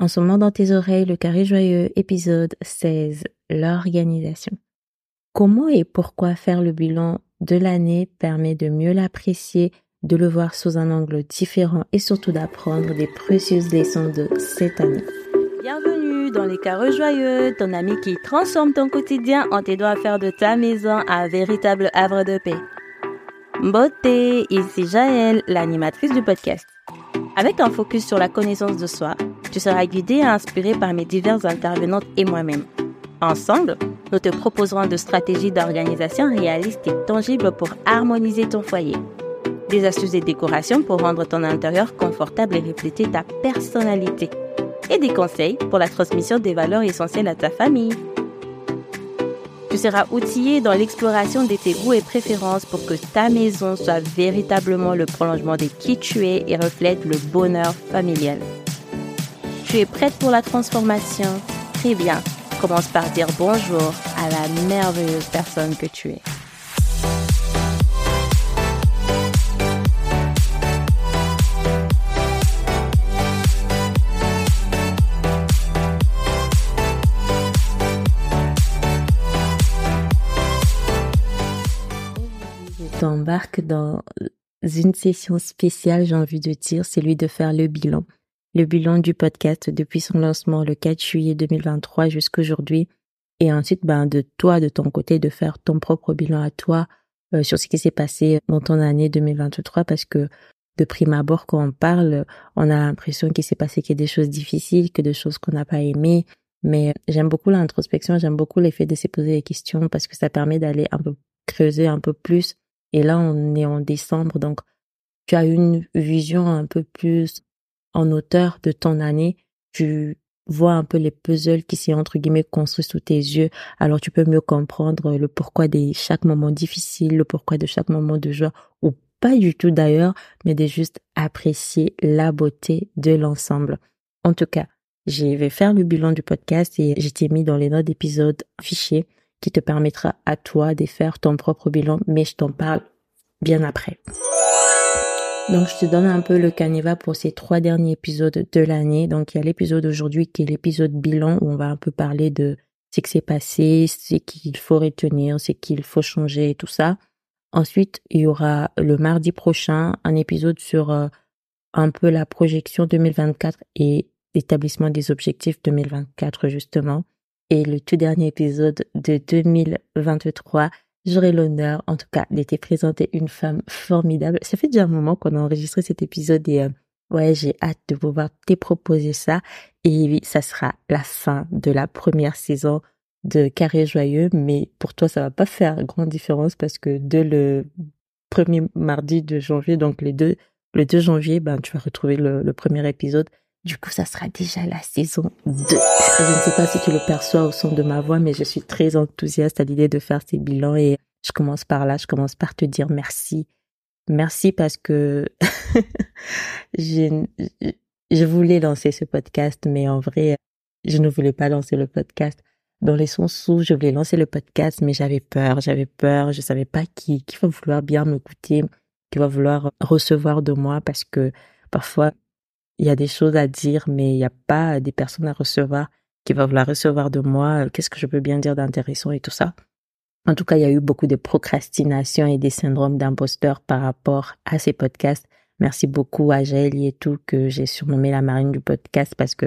En ce moment dans tes oreilles, le carré joyeux, épisode 16, l'organisation. Comment et pourquoi faire le bilan de l'année permet de mieux l'apprécier, de le voir sous un angle différent et surtout d'apprendre des précieuses leçons de cette année? Bienvenue dans les carrés joyeux, ton ami qui transforme ton quotidien en t'aidant à faire de ta maison un véritable havre de paix. Beauté, ici Jaël, l'animatrice du podcast. Avec un focus sur la connaissance de soi, tu seras guidé et inspiré par mes diverses intervenantes et moi-même. Ensemble, nous te proposerons de stratégies d'organisation réalistes et tangibles pour harmoniser ton foyer. Des astuces et décorations pour rendre ton intérieur confortable et refléter ta personnalité. Et des conseils pour la transmission des valeurs essentielles à ta famille. Tu seras outillé dans l'exploration de tes goûts et préférences pour que ta maison soit véritablement le prolongement de qui tu es et reflète le bonheur familial. Tu es prête pour la transformation? Très bien. Commence par dire bonjour à la merveilleuse personne que tu es. Je t'embarque dans une session spéciale, j'ai envie de dire, c'est lui de faire le bilan le bilan du podcast depuis son lancement le 4 juillet 2023 jusqu'à aujourd'hui. Et ensuite, ben, de toi, de ton côté, de faire ton propre bilan à toi euh, sur ce qui s'est passé dans ton année 2023 parce que de prime abord, quand on parle, on a l'impression qu'il s'est passé que des choses difficiles, que des choses qu'on n'a pas aimées. Mais j'aime beaucoup l'introspection, j'aime beaucoup l'effet de se poser des questions parce que ça permet d'aller un peu creuser un peu plus. Et là, on est en décembre, donc tu as une vision un peu plus en auteur de ton année, tu vois un peu les puzzles qui s'est entre guillemets construits sous tes yeux, alors tu peux mieux comprendre le pourquoi de chaque moment difficile, le pourquoi de chaque moment de joie, ou pas du tout d'ailleurs, mais de juste apprécier la beauté de l'ensemble. En tout cas, je vais faire le bilan du podcast et j'ai mis dans les notes d'épisode un fichier qui te permettra à toi de faire ton propre bilan, mais je t'en parle bien après. Donc, je te donne un peu le canevas pour ces trois derniers épisodes de l'année. Donc, il y a l'épisode aujourd'hui qui est l'épisode bilan où on va un peu parler de ce qui s'est passé, ce qu'il faut retenir, ce qu'il faut changer et tout ça. Ensuite, il y aura le mardi prochain un épisode sur euh, un peu la projection 2024 et l'établissement des objectifs 2024 justement. Et le tout dernier épisode de 2023 J'aurai l'honneur, en tout cas, d'être présenter une femme formidable. Ça fait déjà un moment qu'on a enregistré cet épisode et euh, ouais, j'ai hâte de pouvoir te proposer ça. Et oui, ça sera la fin de la première saison de Carré Joyeux, mais pour toi, ça va pas faire grande différence parce que de le premier mardi de janvier, donc les deux, le 2 janvier, ben, tu vas retrouver le premier épisode. Du coup, ça sera déjà la saison 2. Je ne sais pas si tu le perçois au son de ma voix, mais je suis très enthousiaste à l'idée de faire ces bilans et je commence par là, je commence par te dire merci. Merci parce que je, je voulais lancer ce podcast, mais en vrai, je ne voulais pas lancer le podcast. Dans les sons où je voulais lancer le podcast, mais j'avais peur, j'avais peur, je savais pas qui, qui va vouloir bien m'écouter, qui va vouloir recevoir de moi parce que parfois, il y a des choses à dire, mais il n'y a pas des personnes à recevoir qui va vouloir recevoir de moi. Qu'est-ce que je peux bien dire d'intéressant et tout ça. En tout cas, il y a eu beaucoup de procrastination et des syndromes d'imposteur par rapport à ces podcasts. Merci beaucoup à Jaëlie et tout que j'ai surnommé la marine du podcast parce que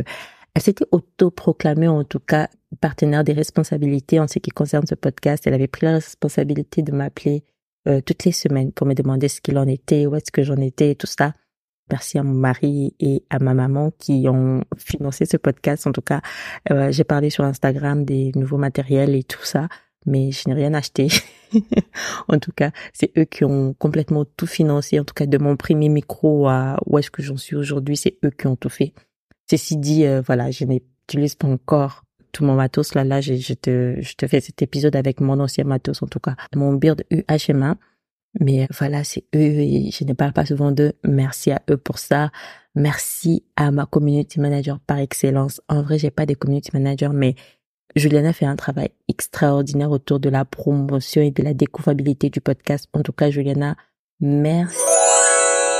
elle s'était auto-proclamée en tout cas partenaire des responsabilités en ce qui concerne ce podcast. Elle avait pris la responsabilité de m'appeler euh, toutes les semaines pour me demander ce qu'il en était, où est-ce que j'en étais et tout ça. Merci à mon mari et à ma maman qui ont financé ce podcast. En tout cas, euh, j'ai parlé sur Instagram des nouveaux matériels et tout ça mais je n'ai rien acheté. en tout cas, c'est eux qui ont complètement tout financé. En tout cas, de mon premier micro à où est-ce que j'en suis aujourd'hui, c'est eux qui ont tout fait. Ceci dit, euh, voilà, je n'utilise pas encore tout mon matos. Là, là, je, te, je te fais cet épisode avec mon ancien matos, en tout cas, mon Beard UHMA. Mais voilà, c'est eux et je ne parle pas souvent d'eux. Merci à eux pour ça. Merci à ma community manager par excellence. En vrai, j'ai pas des community managers, mais Juliana fait un travail extraordinaire autour de la promotion et de la découvrabilité du podcast. En tout cas, Juliana, merci.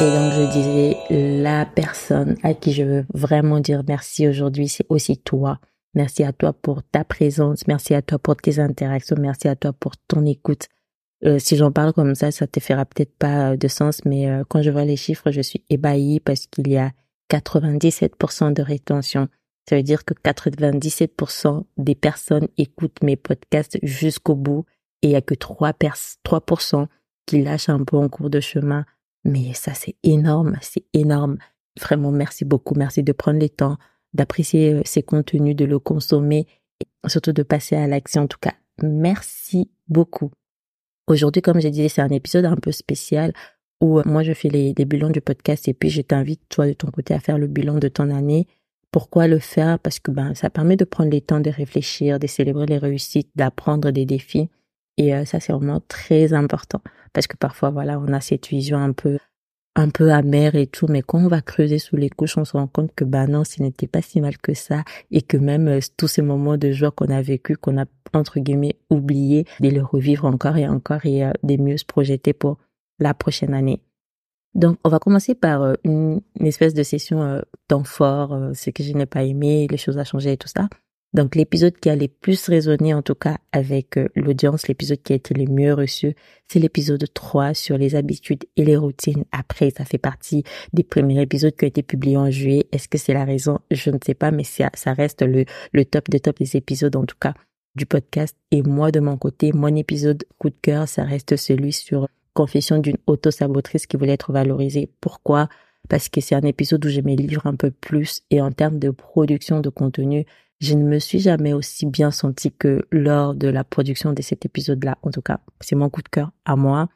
Et donc je disais, la personne à qui je veux vraiment dire merci aujourd'hui, c'est aussi toi. Merci à toi pour ta présence, merci à toi pour tes interactions, merci à toi pour ton écoute. Euh, si j'en parle comme ça, ça te fera peut-être pas de sens, mais euh, quand je vois les chiffres, je suis ébahie parce qu'il y a 97% de rétention. Ça veut dire que 97% des personnes écoutent mes podcasts jusqu'au bout et il y a que 3%, 3% qui lâchent un peu en cours de chemin mais ça, c'est énorme, c'est énorme. Vraiment, merci beaucoup. Merci de prendre le temps d'apprécier euh, ces contenus, de le consommer et surtout de passer à l'action. En tout cas, merci beaucoup. Aujourd'hui, comme j'ai dit, c'est un épisode un peu spécial où euh, moi, je fais les, les bilans du podcast et puis je t'invite, toi, de ton côté, à faire le bilan de ton année. Pourquoi le faire? Parce que ben, ça permet de prendre le temps de réfléchir, de célébrer les réussites, d'apprendre des défis. Et euh, ça, c'est vraiment très important parce que parfois, voilà, on a cette vision un peu un peu amère et tout, mais quand on va creuser sous les couches, on se rend compte que bah non, ce n'était pas si mal que ça et que même euh, tous ces moments de joie qu'on a vécu, qu'on a entre guillemets oublié, de les revivre encore et encore et euh, de mieux se projeter pour la prochaine année. Donc, on va commencer par une, espèce de session temps fort, ce que je n'ai pas aimé, les choses à changer et tout ça. Donc l'épisode qui a les plus résonné en tout cas avec euh, l'audience, l'épisode qui a été le mieux reçu, c'est l'épisode 3 sur les habitudes et les routines. Après, ça fait partie des premiers épisodes qui ont été publiés en juillet. Est-ce que c'est la raison? Je ne sais pas, mais ça, reste le, le top des top des épisodes en tout cas du podcast. Et moi, de mon côté, mon épisode coup de cœur, ça reste celui sur confession d'une auto-sabotrice qui voulait être valorisée. Pourquoi? Parce que c'est un épisode où je me livre un peu plus et en termes de production de contenu, je ne me suis jamais aussi bien sentie que lors de la production de cet épisode-là. En tout cas, c'est mon coup de cœur à moi.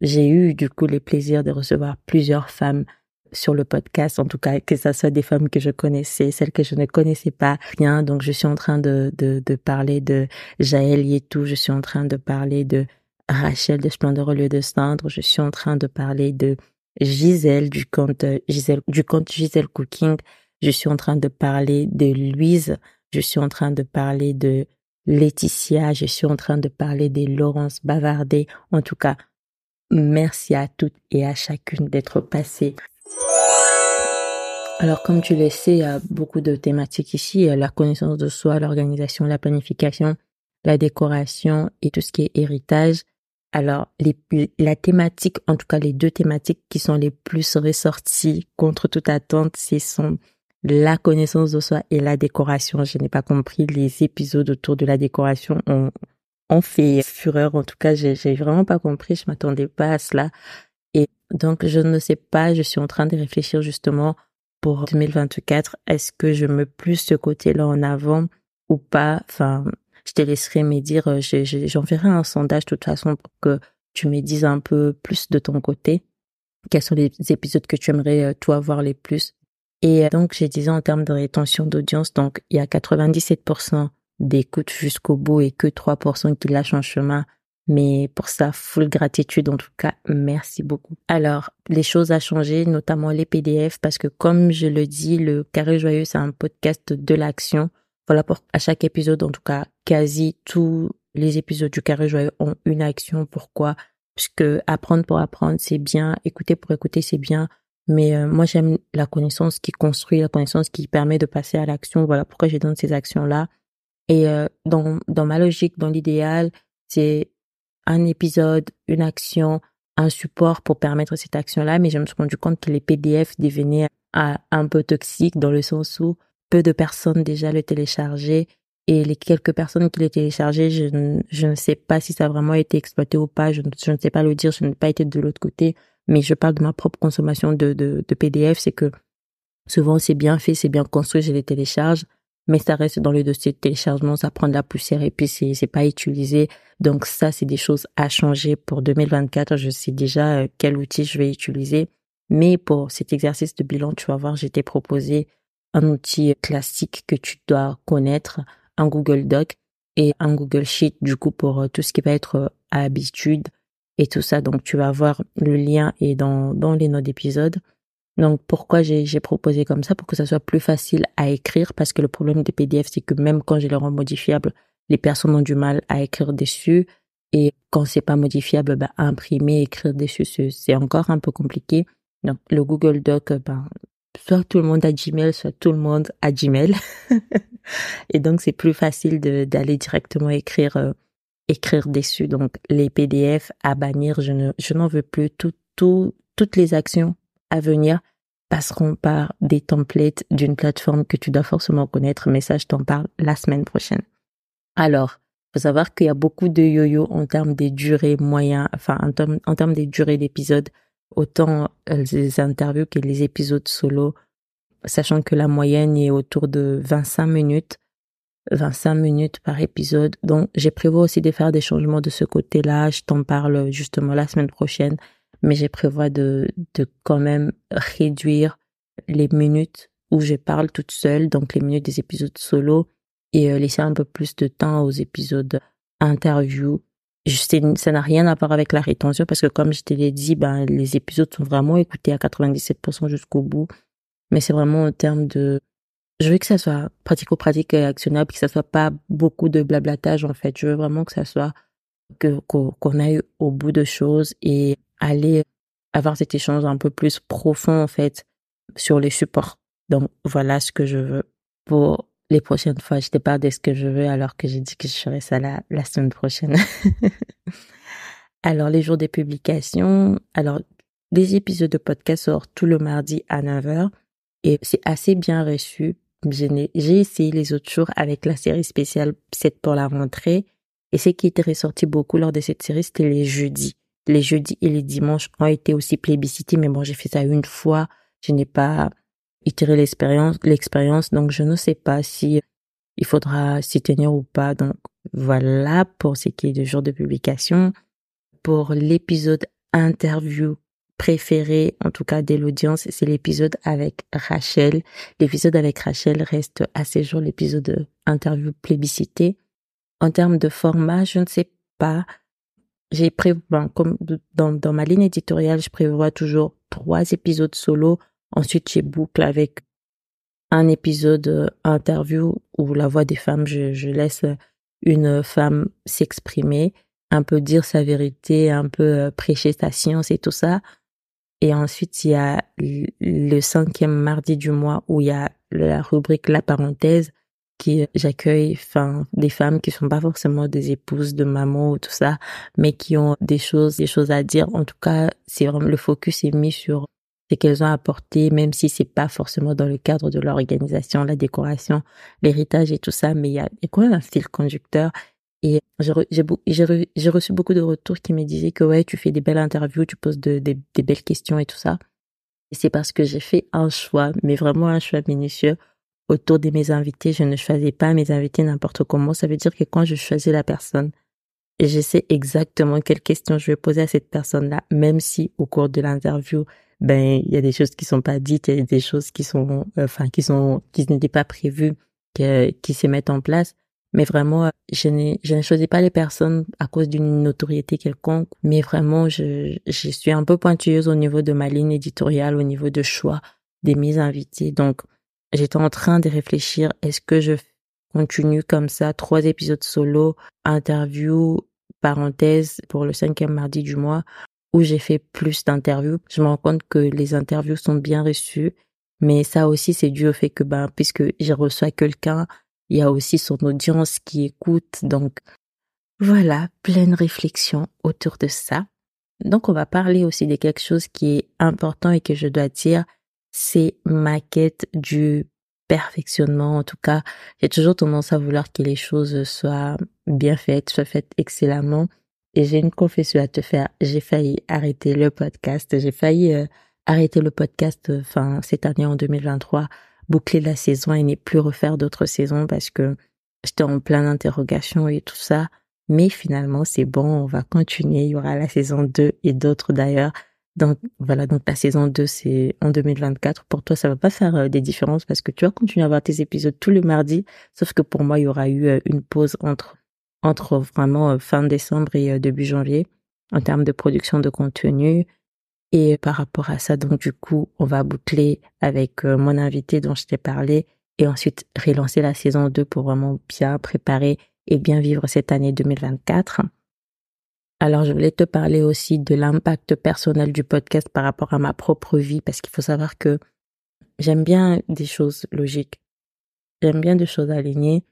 J'ai eu du coup le plaisir de recevoir plusieurs femmes sur le podcast, en tout cas que ce soit des femmes que je connaissais, celles que je ne connaissais pas rien. Donc je suis en train de, de, de parler de Jaël Yetou, je suis en train de parler de Rachel de Splendeur au lieu de Cendre, je suis en train de parler de Gisèle du compte Gisèle du compte Gisèle Cooking, je suis en train de parler de Louise je suis en train de parler de Laetitia, je suis en train de parler de Laurence Bavardet. En tout cas, merci à toutes et à chacune d'être passées. Alors, comme tu le sais, il y a beaucoup de thématiques ici. La connaissance de soi, l'organisation, la planification, la décoration et tout ce qui est héritage. Alors, la thématique, en tout cas les deux thématiques qui sont les plus ressorties contre toute attente, ce sont la connaissance de soi et la décoration. Je n'ai pas compris les épisodes autour de la décoration ont, ont fait fureur. En tout cas, j'ai, j'ai vraiment pas compris. Je m'attendais pas à cela. Et donc, je ne sais pas. Je suis en train de réfléchir justement pour 2024. Est-ce que je me plus ce côté-là en avant ou pas? Enfin, je te laisserai me dire, euh, j'enverrai un sondage de toute façon pour que tu me dises un peu plus de ton côté. Quels sont les épisodes que tu aimerais, euh, toi, voir les plus? Et euh, donc, j'ai disais en termes de rétention d'audience, donc il y a 97% d'écoute jusqu'au bout et que 3% qui lâchent en chemin. Mais pour ça, full gratitude en tout cas, merci beaucoup. Alors, les choses à changer, notamment les PDF, parce que comme je le dis, le Carré Joyeux, c'est un podcast de l'action. Voilà pour à chaque épisode, en tout cas, quasi tous les épisodes du Carré Joyeux ont une action. Pourquoi? Puisque apprendre pour apprendre, c'est bien. Écouter pour écouter, c'est bien. Mais euh, moi, j'aime la connaissance qui construit, la connaissance qui permet de passer à l'action. Voilà pourquoi j'ai donné ces actions-là. Et euh, dans, dans ma logique, dans l'idéal, c'est un épisode, une action, un support pour permettre cette action-là. Mais je me suis rendu compte que les PDF devenaient un peu toxiques dans le sens où peu de personnes déjà le téléchargeaient. Et les quelques personnes qui le téléchargeaient, je, je ne sais pas si ça a vraiment été exploité ou pas. Je, je ne sais pas le dire. Je n'ai pas été de l'autre côté mais je parle de ma propre consommation de, de, de PDF, c'est que souvent c'est bien fait, c'est bien construit, je les télécharge, mais ça reste dans le dossier de téléchargement, ça prend de la poussière et puis c'est, c'est pas utilisé. Donc ça, c'est des choses à changer pour 2024. Je sais déjà euh, quel outil je vais utiliser. Mais pour cet exercice de bilan, tu vas voir, j'ai été proposé un outil classique que tu dois connaître, un Google Doc et un Google Sheet, du coup, pour euh, tout ce qui va être euh, habitude, et tout ça. Donc tu vas voir le lien est dans, dans les notes d'épisode. Donc pourquoi j'ai proposé comme ça? Pour que ça soit plus facile à écrire parce que le problème des PDF c'est que même quand je les rends modifiables, les personnes ont du mal à écrire dessus et quand c'est pas modifiable, bah, imprimer, écrire dessus c'est encore un peu compliqué. Donc, le Google Doc, ben, soit tout le monde a Gmail, soit tout le monde a Gmail. et donc, c'est plus facile d'aller directement écrire, euh, écrire dessus. Donc, les PDF à bannir, je ne, je n'en veux plus. Tout, tout, toutes les actions à venir passeront par des templates d'une plateforme que tu dois forcément connaître, mais ça, je t'en parle la semaine prochaine. Alors, faut savoir qu'il y a beaucoup de yo-yo en termes des durées moyens, enfin, en termes, en termes des durées d'épisodes autant euh, les interviews que les épisodes solo, sachant que la moyenne est autour de 25 minutes, 25 minutes par épisode. Donc, j'ai prévu aussi de faire des changements de ce côté-là. Je t'en parle justement la semaine prochaine, mais j'ai prévu de, de quand même réduire les minutes où je parle toute seule, donc les minutes des épisodes solo, et euh, laisser un peu plus de temps aux épisodes interviews ça n'a rien à voir avec la rétention parce que comme je te l'ai dit, ben, les épisodes sont vraiment écoutés à 97% jusqu'au bout. Mais c'est vraiment en termes de, je veux que ça soit pratico-pratique et actionnable, que ça soit pas beaucoup de blablatage, en fait. Je veux vraiment que ça soit, que, qu'on aille au bout de choses et aller avoir cet échange un peu plus profond, en fait, sur les supports. Donc, voilà ce que je veux pour les prochaines fois, je te parle de ce que je veux alors que j'ai dit que je ferais ça la, la semaine prochaine. alors, les jours des publications. Alors, les épisodes de podcast sortent tout le mardi à 9h et c'est assez bien reçu. J'ai essayé les autres jours avec la série spéciale 7 pour la rentrée et ce qui était ressorti beaucoup lors de cette série, c'était les jeudis. Les jeudis et les dimanches ont été aussi plébiscités, mais bon, j'ai fait ça une fois. Je n'ai pas l'expérience, l'expérience. Donc, je ne sais pas si il faudra s'y tenir ou pas. Donc, voilà pour ce qui est du jour de publication. Pour l'épisode interview préféré, en tout cas de l'audience, c'est l'épisode avec Rachel. L'épisode avec Rachel reste à ce jour l'épisode interview plébiscité. En termes de format, je ne sais pas. J'ai prévu, comme dans, dans ma ligne éditoriale, je prévois toujours trois épisodes solo Ensuite, j'ai boucle avec un épisode euh, interview où la voix des femmes, je, je laisse une femme s'exprimer, un peu dire sa vérité, un peu euh, prêcher sa science et tout ça. Et ensuite, il y a le cinquième mardi du mois où il y a la rubrique La parenthèse qui j'accueille enfin des femmes qui sont pas forcément des épouses de maman ou tout ça mais qui ont des choses des choses à dire en tout cas c'est vraiment le focus est mis sur qu'elles ont apporté, même si c'est pas forcément dans le cadre de l'organisation, la décoration, l'héritage et tout ça, mais il y a, quand même un fil conducteur. Et j'ai reçu beaucoup de retours qui me disaient que ouais, tu fais des belles interviews, tu poses des belles questions et tout ça. Et c'est parce que j'ai fait un choix, mais vraiment un choix minutieux autour de mes invités. Je ne choisis pas mes invités n'importe comment. Ça veut dire que quand je choisis la personne, je sais exactement quelles questions je vais poser à cette personne-là, même si au cours de l'interview, ben il y a des choses qui sont pas dites, il y a des choses qui sont enfin qui sont qui n'étaient pas prévues qui se mettent en place. Mais vraiment, je je ne choisis pas les personnes à cause d'une notoriété quelconque, mais vraiment je je suis un peu pointueuse au niveau de ma ligne éditoriale, au niveau de choix des mises invités. Donc j'étais en train de réfléchir est-ce que je continue comme ça trois épisodes solo, interview, parenthèse pour le cinquième mardi du mois où j'ai fait plus d'interviews. Je me rends compte que les interviews sont bien reçues, mais ça aussi c'est dû au fait que ben puisque je reçois quelqu'un, il y a aussi son audience qui écoute. Donc voilà, pleine réflexion autour de ça. Donc on va parler aussi de quelque chose qui est important et que je dois dire, c'est ma quête du perfectionnement. En tout cas, j'ai toujours tendance à vouloir que les choses soient bien faites, soient faites excellemment. Et j'ai une confession à te faire. J'ai failli arrêter le podcast. J'ai failli euh, arrêter le podcast euh, cette année en 2023, boucler la saison et ne plus refaire d'autres saisons parce que j'étais en plein d'interrogations et tout ça. Mais finalement, c'est bon, on va continuer. Il y aura la saison 2 et d'autres d'ailleurs. Donc voilà, donc la saison 2 c'est en 2024. Pour toi, ça va pas faire euh, des différences parce que tu vas continuer à avoir tes épisodes tous les mardis, sauf que pour moi, il y aura eu une pause entre entre vraiment euh, fin décembre et euh, début janvier en termes de production de contenu. Et par rapport à ça, donc du coup, on va boucler avec euh, mon invité dont je t'ai parlé et ensuite relancer la saison 2 pour vraiment bien préparer et bien vivre cette année 2024. Alors, je voulais te parler aussi de l'impact personnel du podcast par rapport à ma propre vie, parce qu'il faut savoir que j'aime bien des choses logiques. J'aime bien des choses alignées.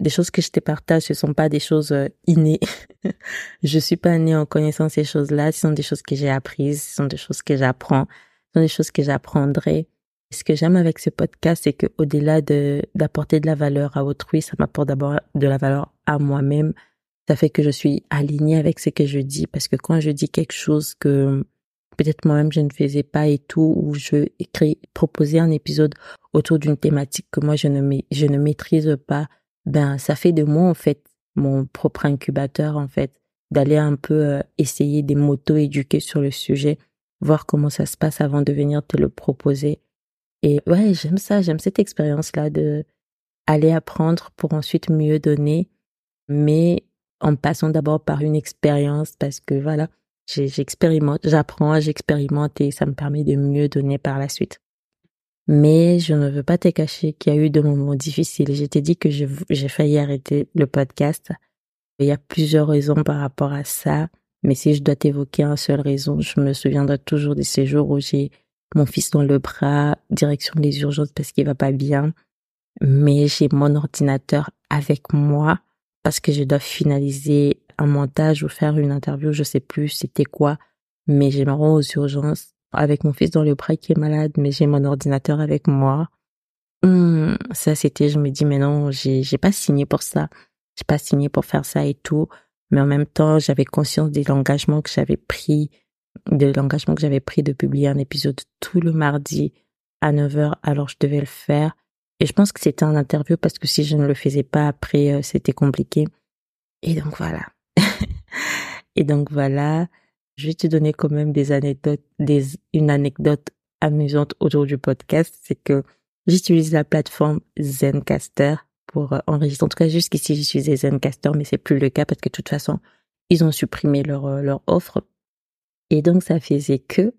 Des choses que je te partage, ce sont pas des choses euh, innées. je suis pas née en connaissant ces choses-là. Ce sont des choses que j'ai apprises. Ce sont des choses que j'apprends. Ce sont des choses que j'apprendrai. Ce que j'aime avec ce podcast, c'est que au-delà de d'apporter de la valeur à autrui, ça m'apporte d'abord de la valeur à moi-même. Ça fait que je suis alignée avec ce que je dis parce que quand je dis quelque chose que peut-être moi-même je ne faisais pas et tout, ou je écris, proposer un épisode autour d'une thématique que moi je ne, je ne maîtrise pas, ben ça fait de moi en fait mon propre incubateur en fait, d'aller un peu euh, essayer des motos éduquer sur le sujet, voir comment ça se passe avant de venir te le proposer. Et ouais, j'aime ça, j'aime cette expérience-là de aller apprendre pour ensuite mieux donner, mais en passant d'abord par une expérience parce que voilà, j'expérimente, j'apprends, j'expérimente et ça me permet de mieux donner par la suite. Mais je ne veux pas te cacher qu'il y a eu des moments difficiles. Je t'ai dit que j'ai failli arrêter le podcast. Il y a plusieurs raisons par rapport à ça. Mais si je dois t'évoquer une seule raison, je me souviendrai toujours de ces jours où j'ai mon fils dans le bras, direction des urgences parce qu'il va pas bien. Mais j'ai mon ordinateur avec moi parce que je dois finaliser un montage ou faire une interview, je sais plus c'était quoi, mais j'ai me rends aux urgences avec mon fils dans le bras qui est malade, mais j'ai mon ordinateur avec moi. Hum, ça c'était, je me dis mais non, j'ai j'ai pas signé pour ça, j'ai pas signé pour faire ça et tout, mais en même temps j'avais conscience de l'engagement que j'avais pris, de l'engagement que j'avais pris de publier un épisode tout le mardi à 9h, alors je devais le faire. Et je pense que c'était un interview parce que si je ne le faisais pas après, euh, c'était compliqué. Et donc voilà. et donc voilà, je vais te donner quand même des anecdotes, des, une anecdote amusante autour du podcast, c'est que j'utilise la plateforme Zencaster pour euh, enregistrer. En tout cas, jusqu'ici, j'utilisais Zencaster, mais c'est plus le cas parce que de toute façon, ils ont supprimé leur, euh, leur offre. Et donc, ça faisait que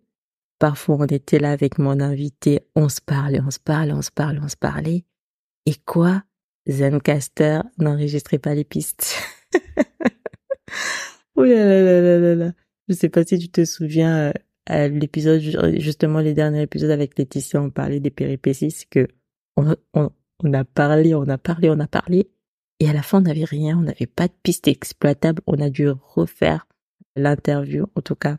parfois, on était là avec mon invité, on se parlait, on se parlait, on se parlait, on se parlait. Et quoi? Zencaster n'enregistrait pas les pistes. oh là là là là là là. Je sais pas si tu te souviens, euh, à l'épisode, justement, les derniers épisodes avec Laetitia, on parlait des péripéties, c'est que on, a parlé, on a parlé, on a parlé, et à la fin, on n'avait rien, on n'avait pas de piste exploitable, on a dû refaire l'interview, en tout cas.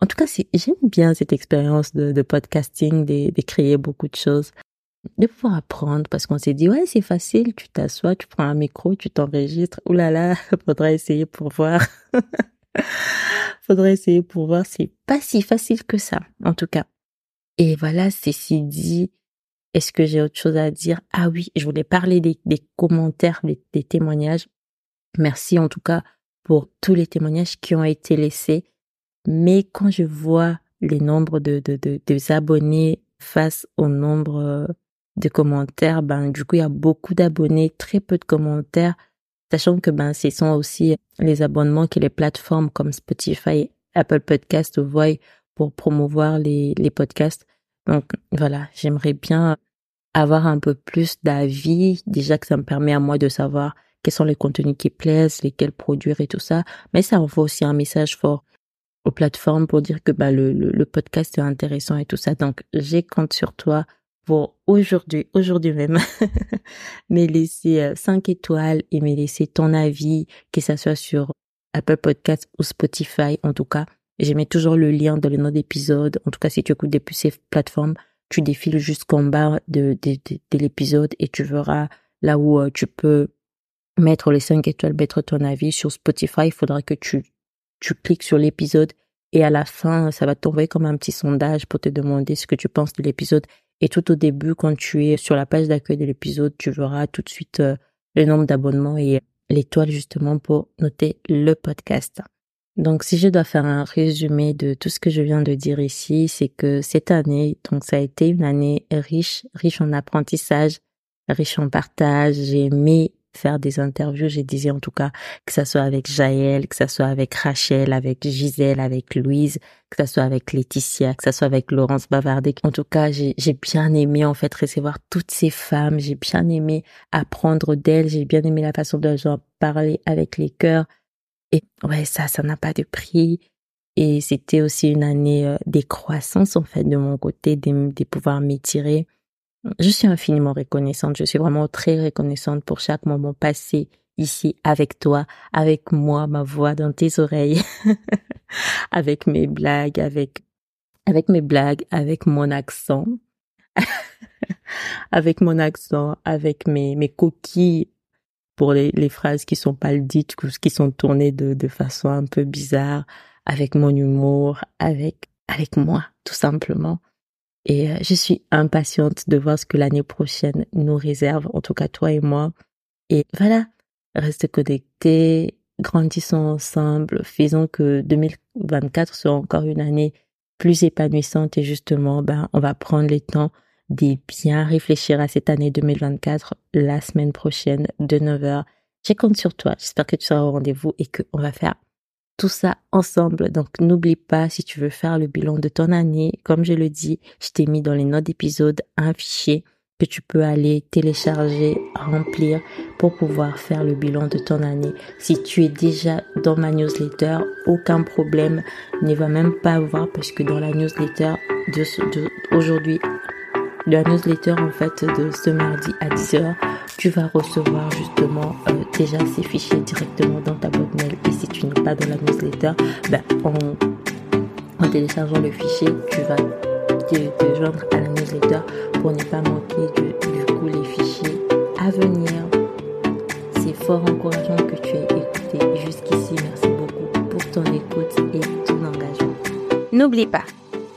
En tout cas, j'aime bien cette expérience de, podcasting, de, créer beaucoup de choses de pouvoir apprendre parce qu'on s'est dit ouais c'est facile tu t'assois tu prends un micro tu t'enregistres là faudrait essayer pour voir faudrait essayer pour voir c'est pas si facile que ça en tout cas. Et voilà ceci dit est-ce que j'ai autre chose à dire? Ah oui je voulais parler des, commentaires des, témoignages. Merci en tout cas pour tous les témoignages qui ont été laissés. Mais quand je vois les nombres de, de, de des abonnés face au nombre de commentaires, ben du coup il y a beaucoup d'abonnés, très peu de commentaires, sachant que ben ce sont aussi les abonnements que les plateformes comme Spotify, Apple Podcast voient pour promouvoir les, les podcasts. Donc voilà, j'aimerais bien avoir un peu plus d'avis, déjà que ça me permet à moi de savoir quels sont les contenus qui plaisent, lesquels produire et tout ça, mais ça envoie aussi un message fort aux plateformes pour dire que bah, le, le, le podcast est intéressant et tout ça. Donc, j'ai compte sur toi pour aujourd'hui, aujourd'hui même, me laisser 5 euh, étoiles et me laisser ton avis, que ça soit sur Apple Podcast ou Spotify en tout cas. J'ai mis toujours le lien dans le nom d'épisode. En tout cas, si tu écoutes depuis ces plateformes, tu défiles jusqu'en bas de, de, de, l'épisode et tu verras là où euh, tu peux mettre les 5 étoiles, mettre ton avis. Sur Spotify, il faudra que tu, tu cliques sur l'épisode et à la fin, ça va t'envoyer comme un petit sondage pour te demander ce que tu penses de l'épisode et tout au début, quand tu es sur la page d'accueil de l'épisode, tu verras tout de suite euh, le nombre d'abonnements et l'étoile justement pour noter le podcast. Donc si je dois faire un résumé de tout ce que je viens de dire ici, c'est que cette année, donc ça a été une année riche, riche en apprentissage, riche en partage. J'ai aimé faire des interviews, j'ai disais en tout cas que ça soit avec Jaël, que ça soit avec Rachel, avec Gisèle, avec Louise, que ça soit avec Laetitia, que ça soit avec Laurence Bavardé. En tout cas, j'ai bien aimé en fait recevoir toutes ces femmes, j'ai bien aimé apprendre d'elles, j'ai bien aimé la façon dont elles ont parlé avec les cœurs. Et ouais, ça, ça n'a pas de prix. Et c'était aussi une année euh, des croissances, en fait, de mon côté, de, pouvoir m'étirer. Je suis infiniment reconnaissante. Je suis vraiment très reconnaissante pour chaque moment passé ici avec toi, avec moi, ma voix dans tes oreilles, avec mes blagues, avec, avec mes blagues, avec mon accent, avec mon accent, avec mes, mes coquilles pour les, les phrases qui sont pas dites, qui sont tournées de, de façon un peu bizarre, avec mon humour, avec, avec moi, tout simplement. Et euh, je suis impatiente de voir ce que l'année prochaine nous réserve, en tout cas toi et moi. Et voilà, reste connecté, grandissons ensemble, faisons que 2024 soit encore une année plus épanouissante et justement, ben, on va prendre le temps de bien réfléchir à cette année 2024 la semaine prochaine de 9h. Je compte sur toi. J'espère que tu seras au rendez-vous et qu'on va faire tout ça ensemble. Donc n'oublie pas, si tu veux faire le bilan de ton année, comme je le dis, je t'ai mis dans les notes d'épisode un fichier que tu peux aller télécharger, remplir pour pouvoir faire le bilan de ton année. Si tu es déjà dans ma newsletter, aucun problème, ne va même pas voir parce que dans la newsletter de, la newsletter en fait de ce mardi à 10h, tu vas recevoir justement euh, déjà ces fichiers directement dans ta boîte mail. Et si tu n'es pas dans la newsletter, ben, en, en téléchargeant le fichier, tu vas te, joindre à la newsletter pour ne pas manquer du, coup les fichiers à venir. C'est fort encourageant que tu aies écouté jusqu'ici. Merci beaucoup pour ton écoute et ton engagement. N'oublie pas,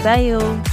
Bye.